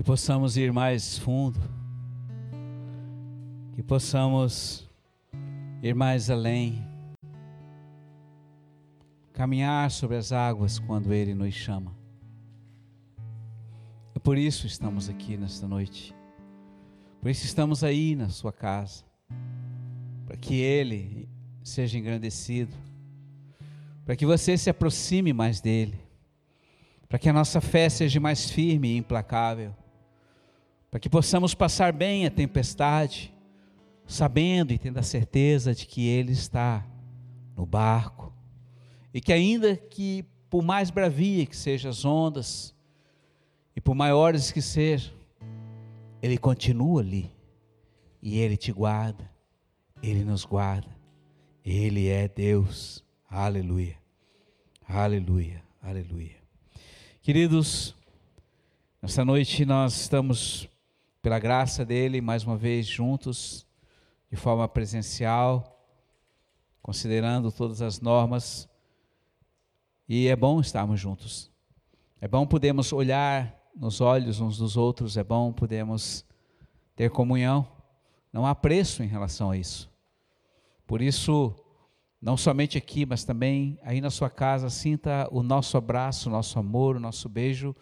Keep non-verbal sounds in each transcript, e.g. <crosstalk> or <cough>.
que possamos ir mais fundo, que possamos ir mais além, caminhar sobre as águas quando Ele nos chama. É por isso estamos aqui nesta noite, por isso estamos aí na sua casa, para que Ele seja engrandecido, para que você se aproxime mais dEle, para que a nossa fé seja mais firme e implacável, para que possamos passar bem a tempestade, sabendo e tendo a certeza de que Ele está no barco, e que ainda que por mais bravia que sejam as ondas, e por maiores que sejam, Ele continua ali, e Ele te guarda, Ele nos guarda, Ele é Deus, aleluia, aleluia, aleluia. Queridos, nesta noite nós estamos, pela graça dele, mais uma vez juntos, de forma presencial, considerando todas as normas, e é bom estarmos juntos. É bom podermos olhar nos olhos uns dos outros, é bom podermos ter comunhão. Não há preço em relação a isso. Por isso, não somente aqui, mas também aí na sua casa, sinta o nosso abraço, o nosso amor, o nosso beijo,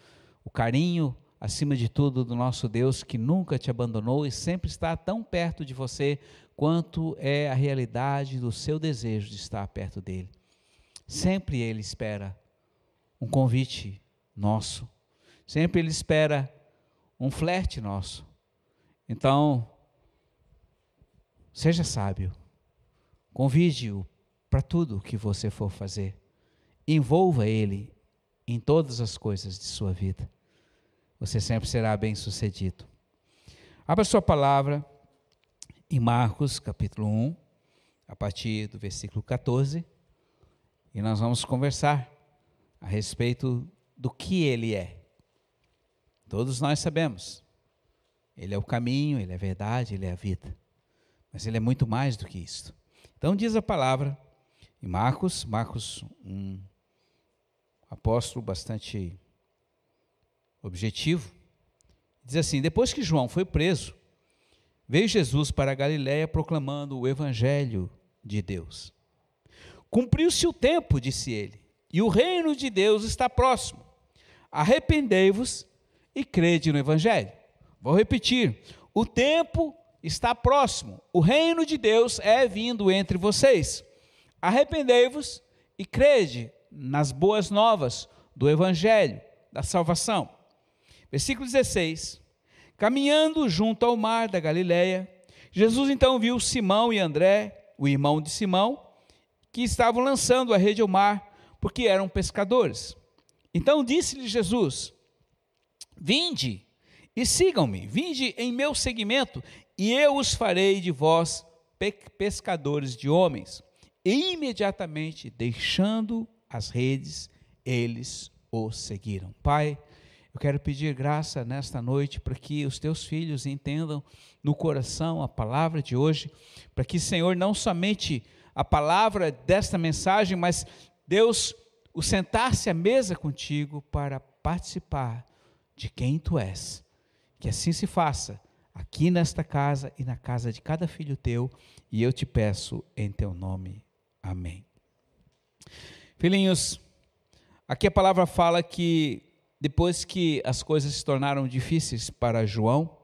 o carinho, acima de tudo, do nosso Deus que nunca te abandonou e sempre está tão perto de você quanto é a realidade do seu desejo de estar perto dele. Sempre ele espera um convite nosso, sempre ele espera um flerte nosso. Então, seja sábio, convide-o para tudo o que você for fazer. Envolva Ele em todas as coisas de sua vida. Você sempre será bem sucedido. Abra sua palavra em Marcos, capítulo 1, a partir do versículo 14, e nós vamos conversar a respeito do que Ele é. Todos nós sabemos. Ele é o caminho, Ele é a verdade, Ele é a vida. Mas Ele é muito mais do que isso. Então, diz a palavra em Marcos, Marcos, um apóstolo bastante objetivo, diz assim: Depois que João foi preso, veio Jesus para a Galiléia proclamando o evangelho de Deus. Cumpriu-se o tempo, disse ele, e o reino de Deus está próximo. Arrependei-vos e crede no evangelho. Vou repetir: o tempo está próximo. O reino de Deus é vindo entre vocês. Arrependei-vos e crede nas boas novas do Evangelho, da salvação. Versículo 16: Caminhando junto ao mar da Galileia, Jesus então viu Simão e André, o irmão de Simão, que estavam lançando a rede ao mar, porque eram pescadores. Então disse-lhe Jesus: Vinde e sigam-me, vinde em meu seguimento, e eu os farei de vós pescadores de homens. E imediatamente, deixando as redes, eles o seguiram. Pai, eu quero pedir graça nesta noite para que os teus filhos entendam no coração a palavra de hoje, para que, Senhor, não somente a palavra desta mensagem, mas Deus, o sentar-se à mesa contigo para participar de quem tu és. Que assim se faça aqui nesta casa e na casa de cada filho teu, e eu te peço em teu nome. Amém. Filhinhos, aqui a palavra fala que depois que as coisas se tornaram difíceis para João,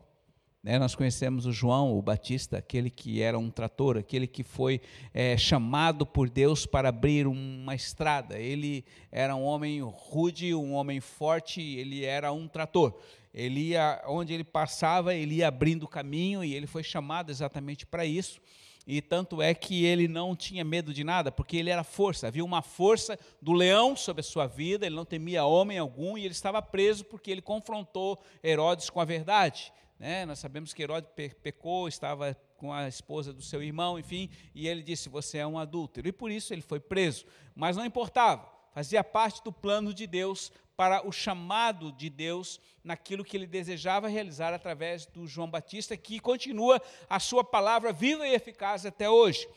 né, nós conhecemos o João, o Batista, aquele que era um trator, aquele que foi é, chamado por Deus para abrir uma estrada. Ele era um homem rude, um homem forte, ele era um trator. Ele ia, onde ele passava, ele ia abrindo caminho e ele foi chamado exatamente para isso. E tanto é que ele não tinha medo de nada, porque ele era força. Havia uma força do leão sobre a sua vida, ele não temia homem algum, e ele estava preso porque ele confrontou Herodes com a verdade. Né? Nós sabemos que Herodes pecou, estava com a esposa do seu irmão, enfim, e ele disse: Você é um adúltero. E por isso ele foi preso. Mas não importava, fazia parte do plano de Deus para o chamado de Deus naquilo que ele desejava realizar através do João Batista, que continua a sua palavra viva e eficaz até hoje.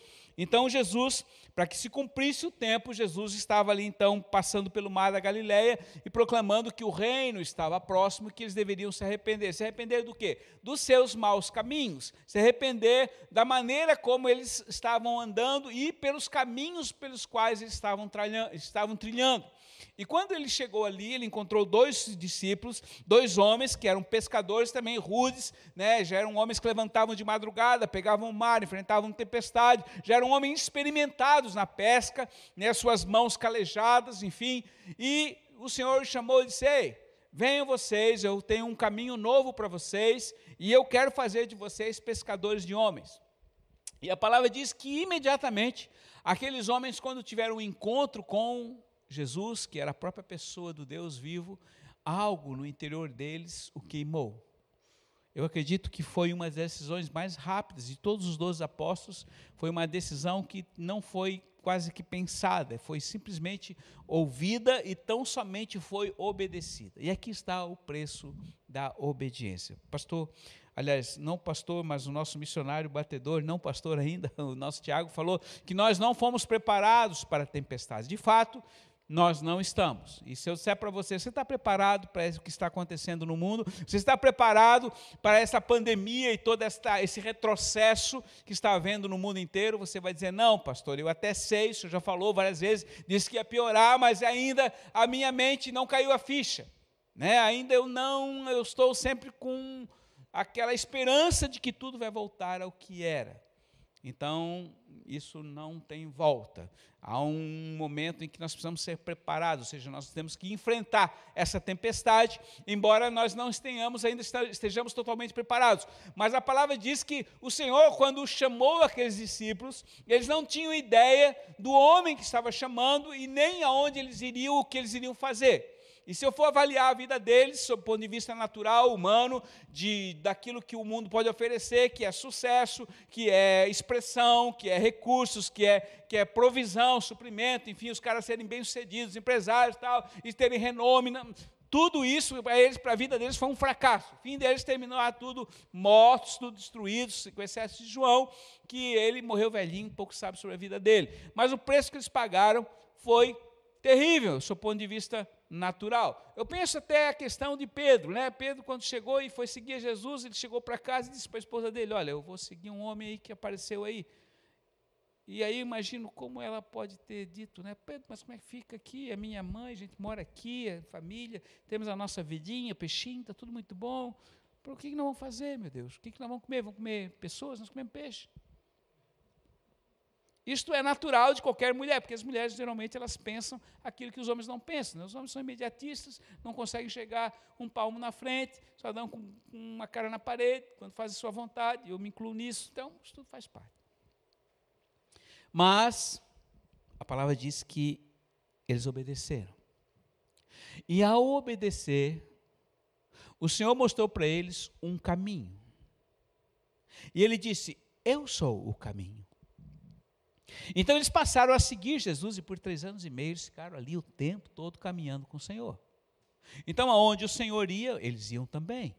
Então Jesus, para que se cumprisse o tempo, Jesus estava ali então passando pelo mar da Galileia e proclamando que o reino estava próximo, que eles deveriam se arrepender. Se arrepender do quê? Dos seus maus caminhos. Se arrepender da maneira como eles estavam andando e pelos caminhos pelos quais eles estavam, estavam trilhando. E quando ele chegou ali, ele encontrou dois discípulos, dois homens que eram pescadores também rudes, né? já eram homens que levantavam de madrugada, pegavam o mar, enfrentavam tempestade, já eram homens experimentados na pesca, né? suas mãos calejadas, enfim. E o Senhor chamou e disse: Ei, venham vocês, eu tenho um caminho novo para vocês, e eu quero fazer de vocês pescadores de homens. E a palavra diz que imediatamente aqueles homens, quando tiveram um encontro com Jesus, que era a própria pessoa do Deus vivo, algo no interior deles o queimou. Eu acredito que foi uma das decisões mais rápidas de todos os doze apóstolos. Foi uma decisão que não foi quase que pensada, foi simplesmente ouvida e tão somente foi obedecida. E aqui está o preço da obediência. Pastor, aliás, não pastor, mas o nosso missionário batedor, não pastor ainda, <laughs> o nosso Tiago falou que nós não fomos preparados para tempestades. De fato, nós não estamos. E se eu disser para você, você está preparado para o que está acontecendo no mundo? Você está preparado para essa pandemia e todo esta, esse retrocesso que está havendo no mundo inteiro? Você vai dizer, não, pastor, eu até sei, o senhor já falou várias vezes, disse que ia piorar, mas ainda a minha mente não caiu a ficha. Né? Ainda eu não, eu estou sempre com aquela esperança de que tudo vai voltar ao que era. Então, isso não tem volta. Há um momento em que nós precisamos ser preparados, ou seja, nós temos que enfrentar essa tempestade, embora nós não estejamos ainda estejamos totalmente preparados. Mas a palavra diz que o Senhor, quando chamou aqueles discípulos, eles não tinham ideia do homem que estava chamando e nem aonde eles iriam, o que eles iriam fazer. E se eu for avaliar a vida deles, sob o ponto de vista natural, humano, de daquilo que o mundo pode oferecer, que é sucesso, que é expressão, que é recursos, que é, que é provisão, suprimento, enfim, os caras serem bem-sucedidos, empresários tal, e terem renome, tudo isso para eles, para a vida deles, foi um fracasso. O fim deles terminou tudo mortos, tudo destruídos, com excesso de João, que ele morreu velhinho, pouco sabe sobre a vida dele. Mas o preço que eles pagaram foi terrível, do ponto de vista natural. Eu penso até a questão de Pedro, né? Pedro, quando chegou e foi seguir Jesus, ele chegou para casa e disse para a esposa dele: Olha, eu vou seguir um homem aí que apareceu aí. E aí imagino como ela pode ter dito, né? Pedro, mas como é que fica aqui? É minha mãe, a gente mora aqui, é família, temos a nossa vidinha, peixinho, está tudo muito bom. Por que, que nós vamos fazer, meu Deus? O que, que nós vamos comer? Vamos comer pessoas? Nós comemos peixe. Isto é natural de qualquer mulher, porque as mulheres geralmente elas pensam aquilo que os homens não pensam. Né? Os homens são imediatistas, não conseguem chegar um palmo na frente, só dão com uma cara na parede, quando fazem sua vontade. Eu me incluo nisso, então isso tudo faz parte. Mas a palavra diz que eles obedeceram. E ao obedecer, o Senhor mostrou para eles um caminho. E ele disse: Eu sou o caminho. Então eles passaram a seguir Jesus e por três anos e meio eles ficaram ali o tempo todo caminhando com o Senhor. Então aonde o Senhor ia, eles iam também.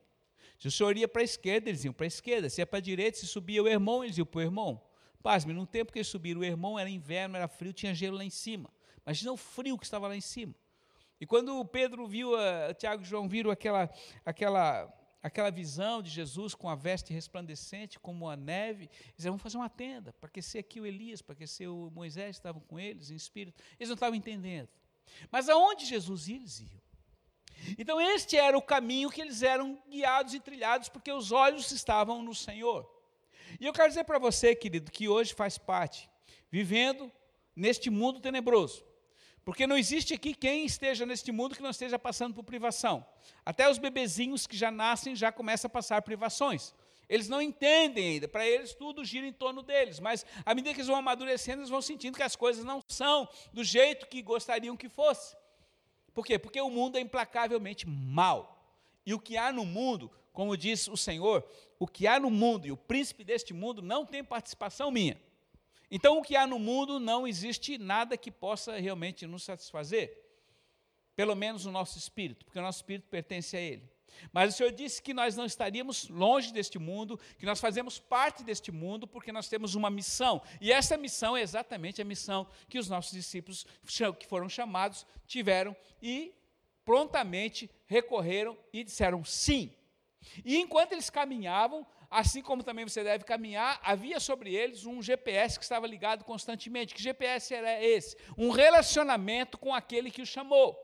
Se o Senhor ia para a esquerda, eles iam para a esquerda. Se ia para a direita, se subia o irmão, eles iam para o irmão. Pasme, no tempo que eles subiram o irmão, era inverno, era frio, tinha gelo lá em cima. Imagina o frio que estava lá em cima. E quando Pedro viu, a, Tiago e João viram aquela, aquela aquela visão de Jesus com a veste resplandecente como a neve, eles vão fazer uma tenda para aquecer aqui o Elias, para aquecer o Moisés, estavam com eles em espírito. Eles não estavam entendendo. Mas aonde Jesus ia, eles iam. Então este era o caminho que eles eram guiados e trilhados, porque os olhos estavam no Senhor. E eu quero dizer para você, querido, que hoje faz parte, vivendo neste mundo tenebroso, porque não existe aqui quem esteja neste mundo que não esteja passando por privação. Até os bebezinhos que já nascem já começam a passar privações. Eles não entendem ainda, para eles tudo gira em torno deles, mas à medida que eles vão amadurecendo, eles vão sentindo que as coisas não são do jeito que gostariam que fosse. Por quê? Porque o mundo é implacavelmente mal. E o que há no mundo, como diz o Senhor, o que há no mundo e o príncipe deste mundo não tem participação minha. Então, o que há no mundo não existe nada que possa realmente nos satisfazer, pelo menos o nosso espírito, porque o nosso espírito pertence a Ele. Mas o Senhor disse que nós não estaríamos longe deste mundo, que nós fazemos parte deste mundo, porque nós temos uma missão. E essa missão é exatamente a missão que os nossos discípulos, que foram chamados, tiveram e prontamente recorreram e disseram sim. E enquanto eles caminhavam, assim como também você deve caminhar, havia sobre eles um GPS que estava ligado constantemente. Que GPS era esse? Um relacionamento com aquele que o chamou.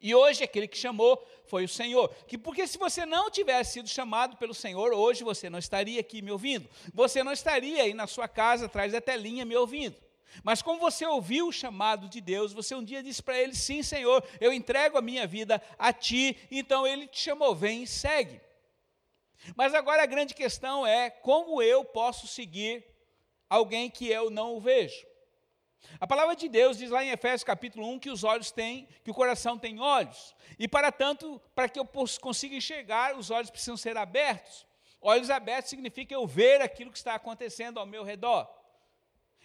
E hoje aquele que chamou foi o Senhor. Que porque se você não tivesse sido chamado pelo Senhor, hoje você não estaria aqui me ouvindo. Você não estaria aí na sua casa atrás da telinha me ouvindo. Mas como você ouviu o chamado de Deus, você um dia disse para ele: Sim, Senhor, eu entrego a minha vida a ti. Então ele te chamou, vem e segue. Mas agora a grande questão é: como eu posso seguir alguém que eu não o vejo? A palavra de Deus diz lá em Efésios capítulo 1 que os olhos têm, que o coração tem olhos. E para tanto, para que eu consiga enxergar, os olhos precisam ser abertos. Olhos abertos significa eu ver aquilo que está acontecendo ao meu redor.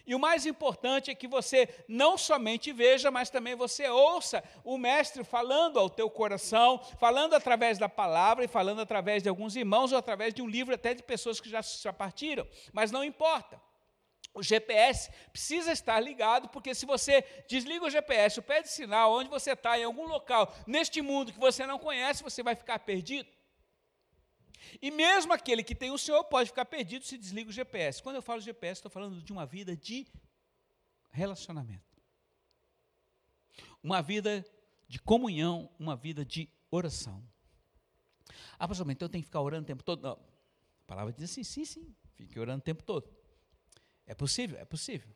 E o mais importante é que você não somente veja, mas também você ouça o mestre falando ao teu coração, falando através da palavra e falando através de alguns irmãos ou através de um livro até de pessoas que já, já partiram. Mas não importa. O GPS precisa estar ligado, porque se você desliga o GPS, o pé de sinal, onde você está, em algum local, neste mundo que você não conhece, você vai ficar perdido. E mesmo aquele que tem o Senhor pode ficar perdido se desliga o GPS. Quando eu falo GPS, estou falando de uma vida de relacionamento. Uma vida de comunhão, uma vida de oração. Ah, pastor, então eu tenho que ficar orando o tempo todo? Não. A palavra diz assim, sim, sim, fique orando o tempo todo. É possível? É possível.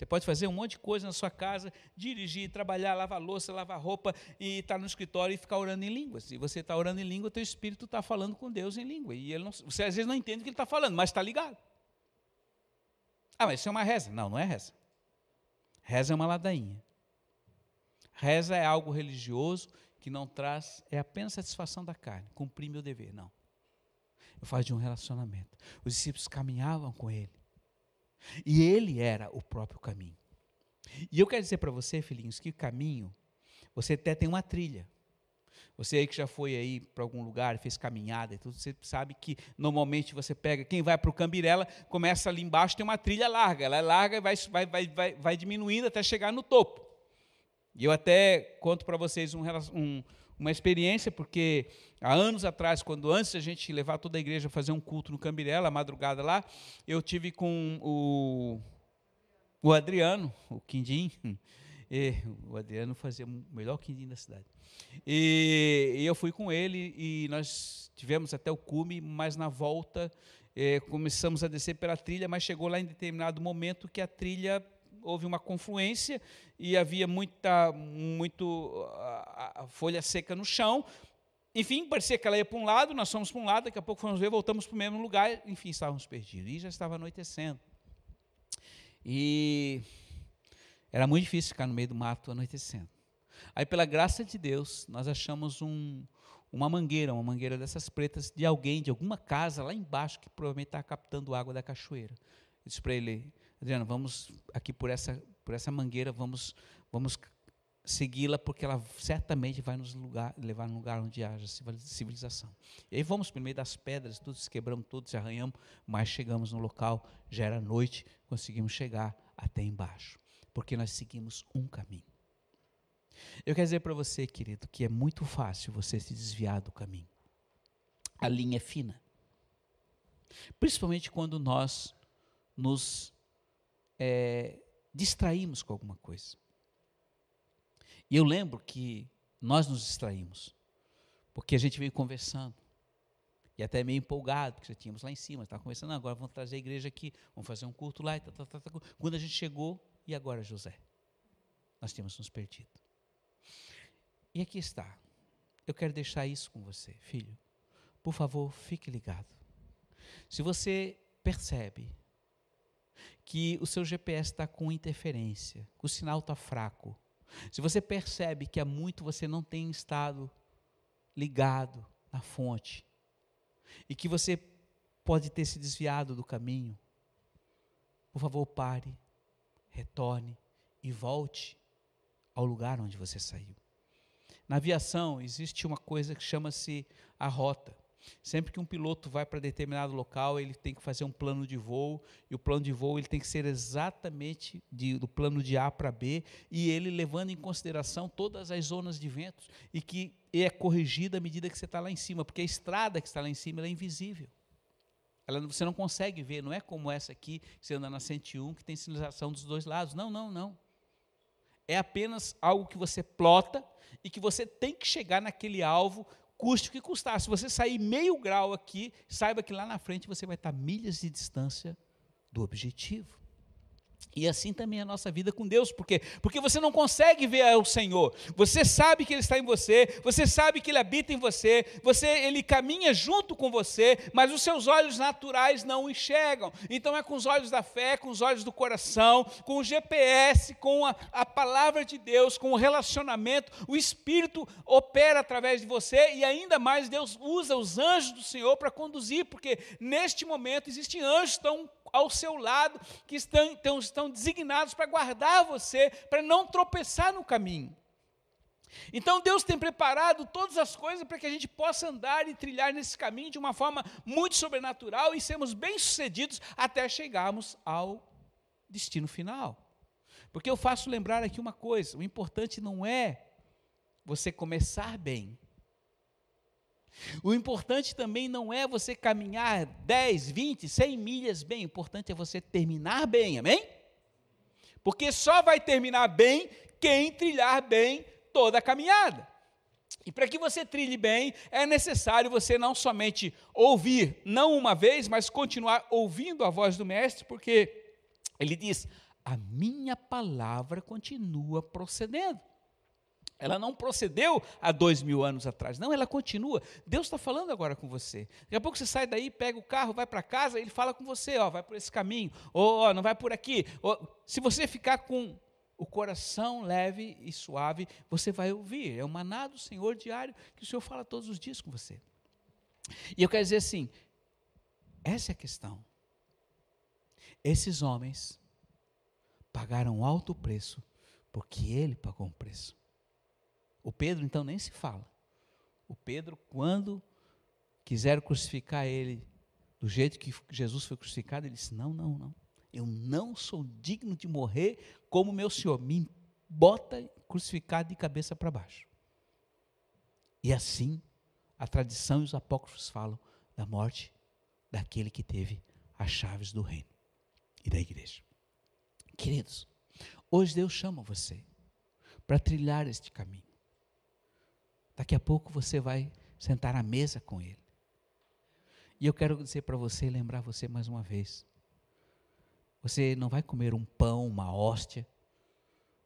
Você pode fazer um monte de coisa na sua casa, dirigir, trabalhar, lavar louça, lavar roupa e estar tá no escritório e ficar orando em línguas. Se você está orando em língua, teu espírito está falando com Deus em língua. E não, você às vezes não entende o que ele está falando, mas está ligado. Ah, mas isso é uma reza. Não, não é reza. Reza é uma ladainha. Reza é algo religioso que não traz, é apenas satisfação da carne, cumprir meu dever. Não. Eu falo de um relacionamento. Os discípulos caminhavam com ele. E ele era o próprio caminho. E eu quero dizer para você, filhinhos, que caminho, você até tem uma trilha. Você aí que já foi aí para algum lugar, fez caminhada e tudo, você sabe que normalmente você pega, quem vai para o Cambirela, começa ali embaixo, tem uma trilha larga. Ela é larga e vai, vai, vai, vai, diminuindo até chegar no topo. E eu até conto para vocês um, um, uma experiência, porque há anos atrás, quando antes a gente levar toda a igreja a fazer um culto no Cambirela, a madrugada lá, eu tive com o, o Adriano, o Quindim, <laughs> e, o Adriano fazia o melhor quindim da cidade. E, e, eu fui com ele e nós tivemos até o cume, mas na volta eh, começamos a descer pela trilha, mas chegou lá em determinado momento que a trilha houve uma confluência e havia muita muito a, a folha seca no chão. Enfim, parecia que ela ia para um lado, nós fomos para um lado, daqui a pouco fomos ver, voltamos para o mesmo lugar, enfim, estávamos perdidos. E já estava anoitecendo. E era muito difícil ficar no meio do mato anoitecendo. Aí, pela graça de Deus, nós achamos um, uma mangueira, uma mangueira dessas pretas, de alguém, de alguma casa lá embaixo, que provavelmente estava captando água da cachoeira. Eu disse para ele, Adriano, vamos aqui por essa, por essa mangueira, vamos, vamos segui-la, porque ela certamente vai nos lugar, levar no lugar onde haja civilização. E aí vamos por meio das pedras, tudo se quebramos, tudo se arranhamos, mas chegamos no local, já era noite, conseguimos chegar até embaixo, porque nós seguimos um caminho. Eu quero dizer para você, querido, que é muito fácil você se desviar do caminho. A linha é fina. Principalmente quando nós nos é, distraímos com alguma coisa. E eu lembro que nós nos distraímos, porque a gente veio conversando, e até meio empolgado, porque já tínhamos lá em cima, estava conversando, agora vamos trazer a igreja aqui, vamos fazer um culto lá, e tal, tal, tal, tal. quando a gente chegou, e agora José? Nós tínhamos nos perdido. E aqui está, eu quero deixar isso com você, filho, por favor, fique ligado. Se você percebe que o seu GPS está com interferência, que o sinal está fraco, se você percebe que há muito você não tem estado ligado na fonte, e que você pode ter se desviado do caminho, por favor, pare, retorne e volte ao lugar onde você saiu. Na aviação existe uma coisa que chama-se a rota. Sempre que um piloto vai para determinado local, ele tem que fazer um plano de voo, e o plano de voo ele tem que ser exatamente de, do plano de A para B, e ele levando em consideração todas as zonas de ventos, e que é corrigido à medida que você está lá em cima, porque a estrada que está lá em cima é invisível. Ela, você não consegue ver, não é como essa aqui, você anda na 101, que tem sinalização dos dois lados. Não, não, não. É apenas algo que você plota e que você tem que chegar naquele alvo, custe o que custar. Se você sair meio grau aqui, saiba que lá na frente você vai estar milhas de distância do objetivo. E assim também é a nossa vida com Deus, por quê? Porque você não consegue ver o Senhor. Você sabe que ele está em você, você sabe que ele habita em você, você ele caminha junto com você, mas os seus olhos naturais não o enxergam. Então é com os olhos da fé, com os olhos do coração, com o GPS, com a, a palavra de Deus, com o relacionamento, o Espírito opera através de você e ainda mais Deus usa os anjos do Senhor para conduzir, porque neste momento existem anjos tão ao seu lado, que estão, estão, estão designados para guardar você, para não tropeçar no caminho. Então Deus tem preparado todas as coisas para que a gente possa andar e trilhar nesse caminho de uma forma muito sobrenatural e sermos bem-sucedidos até chegarmos ao destino final. Porque eu faço lembrar aqui uma coisa: o importante não é você começar bem, o importante também não é você caminhar 10, 20, 100 milhas bem, o importante é você terminar bem, amém? Porque só vai terminar bem quem trilhar bem toda a caminhada. E para que você trilhe bem, é necessário você não somente ouvir, não uma vez, mas continuar ouvindo a voz do Mestre, porque ele diz: a minha palavra continua procedendo. Ela não procedeu há dois mil anos atrás. Não, ela continua. Deus está falando agora com você. Daqui a pouco você sai daí, pega o carro, vai para casa, ele fala com você, ó, vai por esse caminho, ou ó, não vai por aqui. Ou, se você ficar com o coração leve e suave, você vai ouvir. É o maná do Senhor diário que o Senhor fala todos os dias com você. E eu quero dizer assim, essa é a questão. Esses homens pagaram alto preço porque ele pagou um preço. O Pedro, então, nem se fala. O Pedro, quando quiseram crucificar ele do jeito que Jesus foi crucificado, ele disse: Não, não, não. Eu não sou digno de morrer como meu Senhor. Me bota crucificado de cabeça para baixo. E assim, a tradição e os apócrifos falam da morte daquele que teve as chaves do reino e da igreja. Queridos, hoje Deus chama você para trilhar este caminho. Daqui a pouco você vai sentar à mesa com Ele. E eu quero dizer para você lembrar você mais uma vez: você não vai comer um pão, uma hóstia,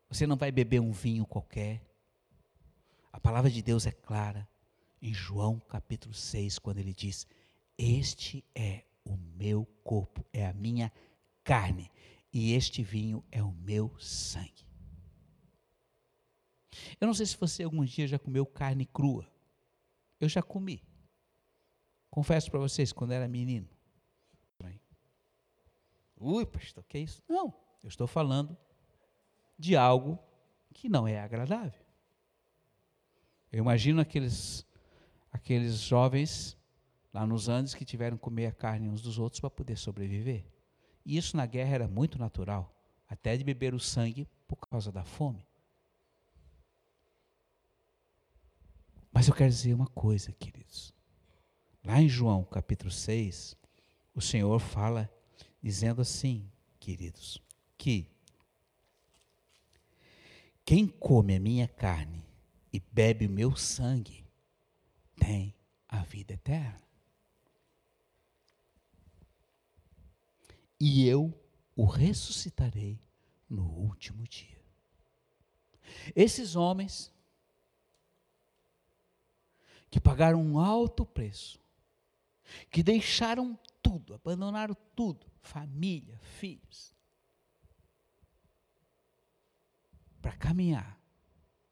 você não vai beber um vinho qualquer. A palavra de Deus é clara em João capítulo 6, quando ele diz: Este é o meu corpo, é a minha carne, e este vinho é o meu sangue. Eu não sei se você algum dia já comeu carne crua. Eu já comi. Confesso para vocês, quando era menino. Ui, pastor, que é isso? Não, eu estou falando de algo que não é agradável. Eu imagino aqueles, aqueles jovens lá nos Andes que tiveram que comer a carne uns dos outros para poder sobreviver. E isso na guerra era muito natural, até de beber o sangue por causa da fome. Mas eu quero dizer uma coisa, queridos. Lá em João capítulo 6, o Senhor fala dizendo assim, queridos, que quem come a minha carne e bebe o meu sangue tem a vida eterna. E eu o ressuscitarei no último dia. Esses homens que pagaram um alto preço, que deixaram tudo, abandonaram tudo, família, filhos, para caminhar.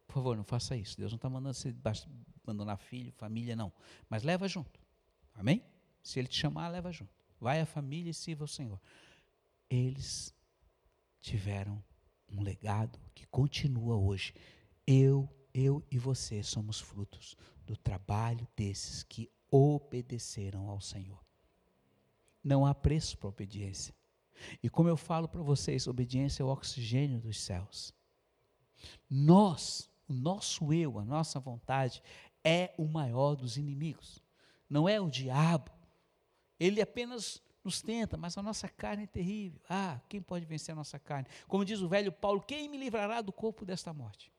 Por favor, não faça isso. Deus não está mandando você abandonar filho, família, não. Mas leva junto. Amém? Se Ele te chamar, leva junto. Vai a família e sirva o Senhor. Eles tiveram um legado que continua hoje. Eu eu e você somos frutos do trabalho desses que obedeceram ao Senhor. Não há preço para obediência. E como eu falo para vocês, obediência é o oxigênio dos céus. Nós, o nosso eu, a nossa vontade, é o maior dos inimigos. Não é o diabo. Ele apenas nos tenta, mas a nossa carne é terrível. Ah, quem pode vencer a nossa carne? Como diz o velho Paulo, quem me livrará do corpo desta morte?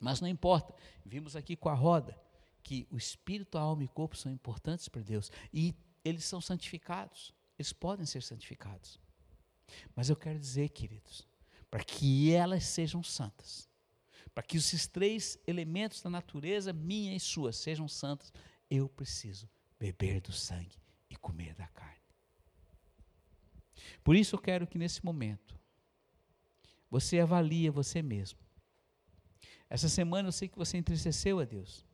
Mas não importa, vimos aqui com a roda que o espírito, a alma e o corpo são importantes para Deus e eles são santificados, eles podem ser santificados. Mas eu quero dizer, queridos, para que elas sejam santas, para que esses três elementos da natureza, minha e sua, sejam santos, eu preciso beber do sangue e comer da carne. Por isso eu quero que nesse momento você avalie você mesmo. Essa semana eu sei que você entristeceu a Deus.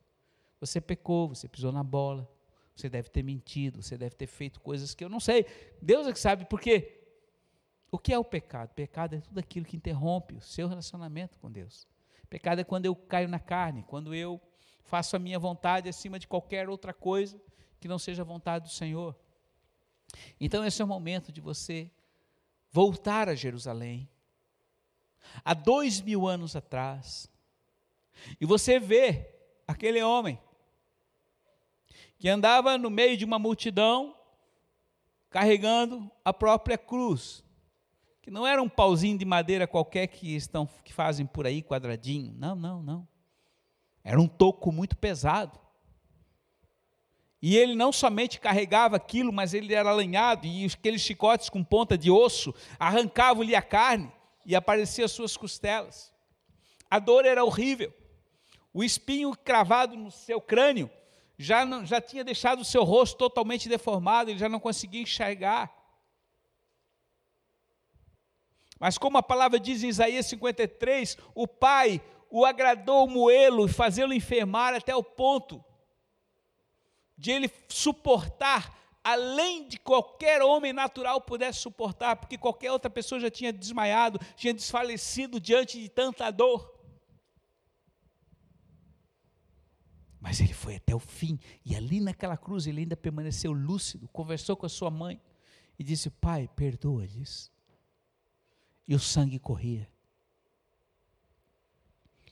Você pecou, você pisou na bola, você deve ter mentido, você deve ter feito coisas que eu não sei. Deus é que sabe por quê. O que é o pecado? Pecado é tudo aquilo que interrompe o seu relacionamento com Deus. Pecado é quando eu caio na carne, quando eu faço a minha vontade acima de qualquer outra coisa que não seja a vontade do Senhor. Então, esse é o momento de você voltar a Jerusalém, há dois mil anos atrás, e você vê aquele homem que andava no meio de uma multidão, carregando a própria cruz, que não era um pauzinho de madeira qualquer que estão que fazem por aí quadradinho, não, não, não. Era um toco muito pesado. E ele não somente carregava aquilo, mas ele era alinhado, e aqueles chicotes com ponta de osso arrancavam-lhe a carne e apareciam as suas costelas. A dor era horrível. O espinho cravado no seu crânio já, não, já tinha deixado o seu rosto totalmente deformado, ele já não conseguia enxergar. Mas como a palavra diz em Isaías 53, o pai o agradou moê-lo e fazê-lo enfermar até o ponto de ele suportar além de qualquer homem natural pudesse suportar, porque qualquer outra pessoa já tinha desmaiado, tinha desfalecido diante de tanta dor. Mas ele foi até o fim, e ali naquela cruz ele ainda permaneceu lúcido, conversou com a sua mãe e disse: Pai, perdoa-lhes. E o sangue corria.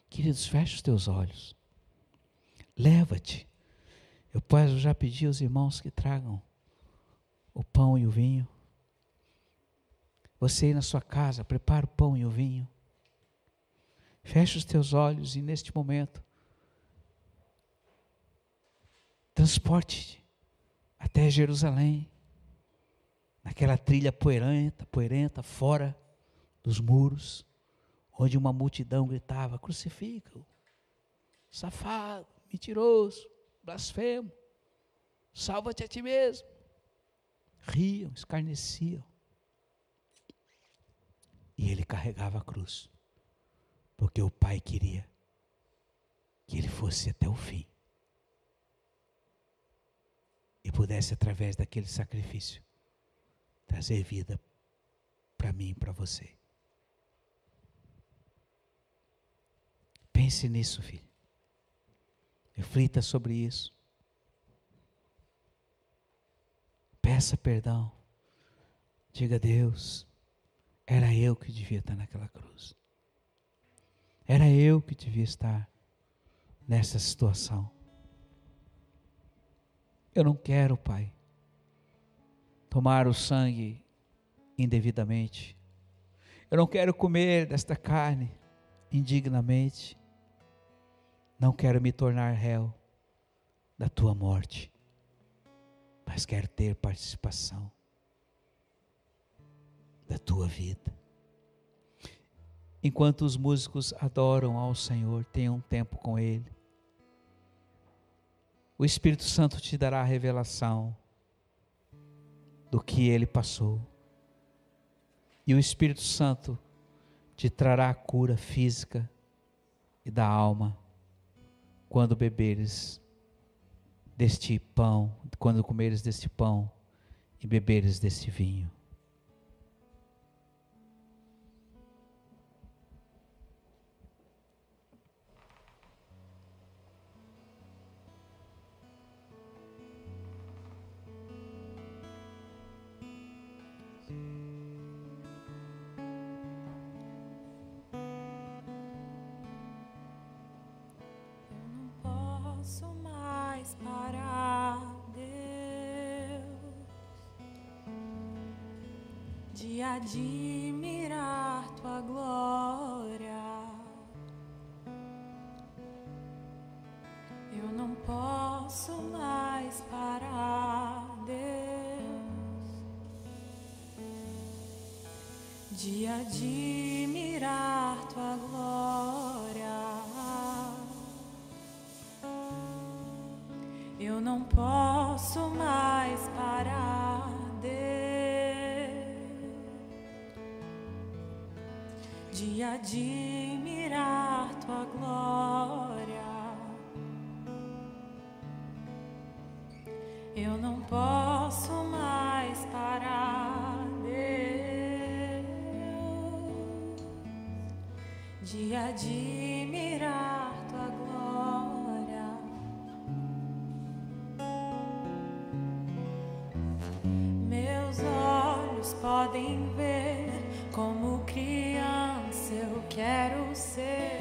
Queridos, fecha os teus olhos. Leva-te eu, eu já pedi aos irmãos que tragam o pão e o vinho. Você aí na sua casa, prepara o pão e o vinho. Feche os teus olhos e neste momento, transporte até Jerusalém, naquela trilha poeirenta, poeirenta, fora dos muros, onde uma multidão gritava: crucifica-o, safado, mentiroso blasfemo, salva-te a ti mesmo. Riam, escarneciam. E ele carregava a cruz, porque o Pai queria que ele fosse até o fim e pudesse, através daquele sacrifício, trazer vida para mim e para você. Pense nisso, filho. Reflita sobre isso. Peça perdão. Diga a Deus, era eu que devia estar naquela cruz. Era eu que devia estar nessa situação. Eu não quero, Pai, tomar o sangue indevidamente. Eu não quero comer desta carne indignamente. Não quero me tornar réu da tua morte, mas quero ter participação da tua vida. Enquanto os músicos adoram ao Senhor, tenha um tempo com Ele. O Espírito Santo te dará a revelação do que ele passou. E o Espírito Santo te trará a cura física e da alma quando beberes deste pão, quando comeres deste pão e beberes deste vinho. de admirar tua glória. Eu não posso mais parar, Deus, de admirar tua glória. Eu não posso mais parar. de admirar tua glória. Eu não posso mais parar, Deus, de admirar tua glória. Meus olhos podem quero ser.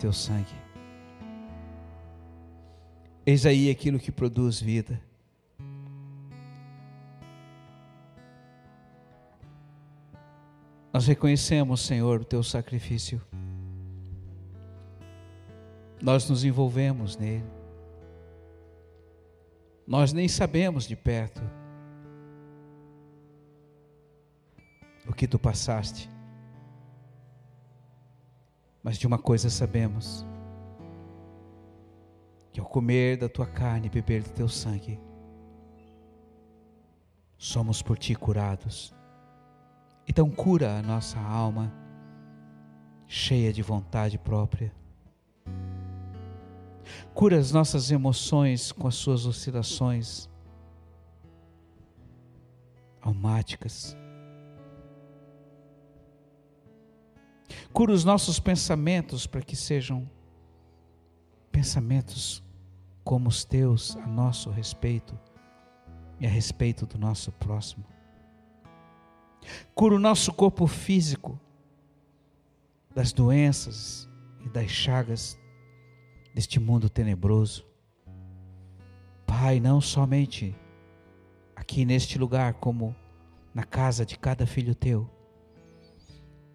teu sangue. Eis aí aquilo que produz vida. Nós reconhecemos, Senhor, o teu sacrifício. Nós nos envolvemos nele. Nós nem sabemos de perto o que tu passaste. Mas de uma coisa sabemos: que ao comer da tua carne e beber do teu sangue, somos por ti curados. Então, cura a nossa alma, cheia de vontade própria. Cura as nossas emoções com as suas oscilações almáticas Cura os nossos pensamentos para que sejam pensamentos como os teus a nosso respeito e a respeito do nosso próximo. Cura o nosso corpo físico das doenças e das chagas deste mundo tenebroso. Pai, não somente aqui neste lugar, como na casa de cada filho teu,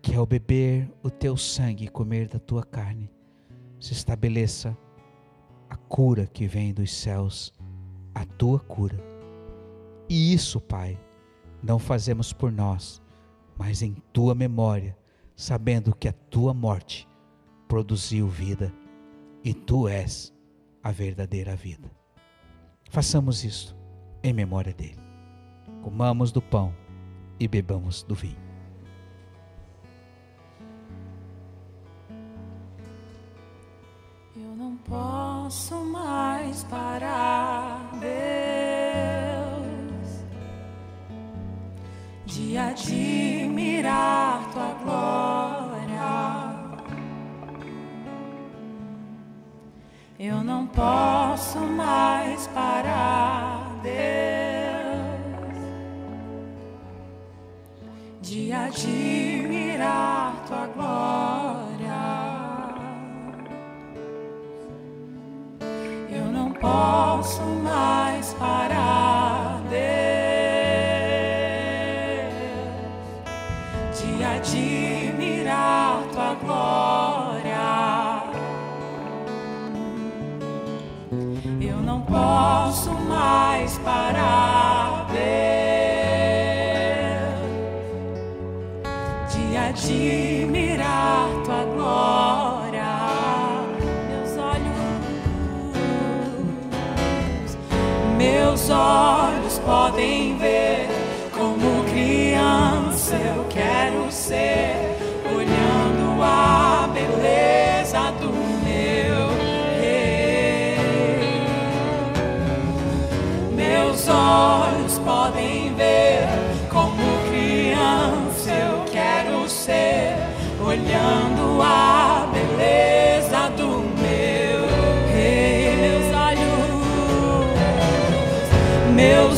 que ao beber o teu sangue e comer da tua carne, se estabeleça a cura que vem dos céus, a tua cura. E isso, Pai, não fazemos por nós, mas em tua memória, sabendo que a tua morte produziu vida e tu és a verdadeira vida. Façamos isso em memória dele. Comamos do pão e bebamos do vinho. Posso mais parar, Deus, de admirar tua glória. Eu não posso mais parar, Deus, de admirar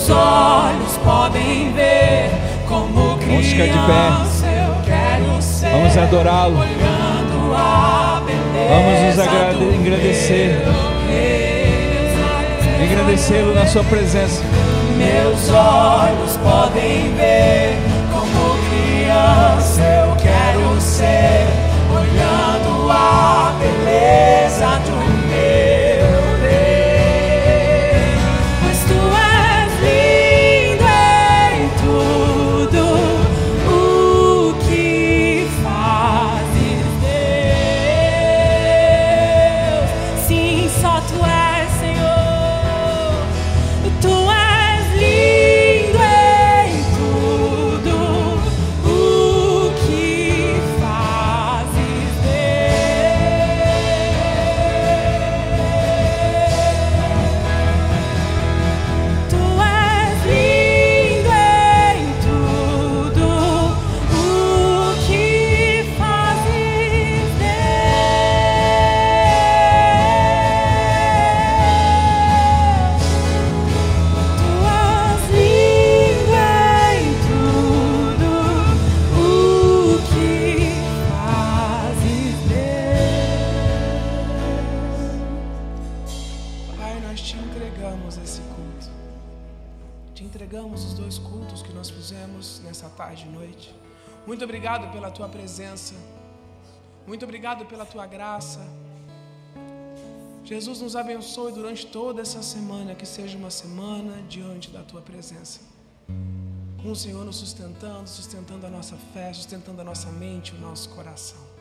meus olhos podem ver como ficar de pé. criança eu quero ser. Vamos adorá-lo. Olhando a beleza Vamos nos agrade- do engrandecer. meu rei. Meus olhos, Engrandecê-lo na sua presença. meus olhos podem ver como criança eu quero ser, olhando a beleza do obrigado pela tua graça. Jesus nos abençoe durante toda essa semana, que seja uma semana diante da tua presença. Com o Senhor nos sustentando, sustentando a nossa fé, sustentando a nossa mente, o nosso coração.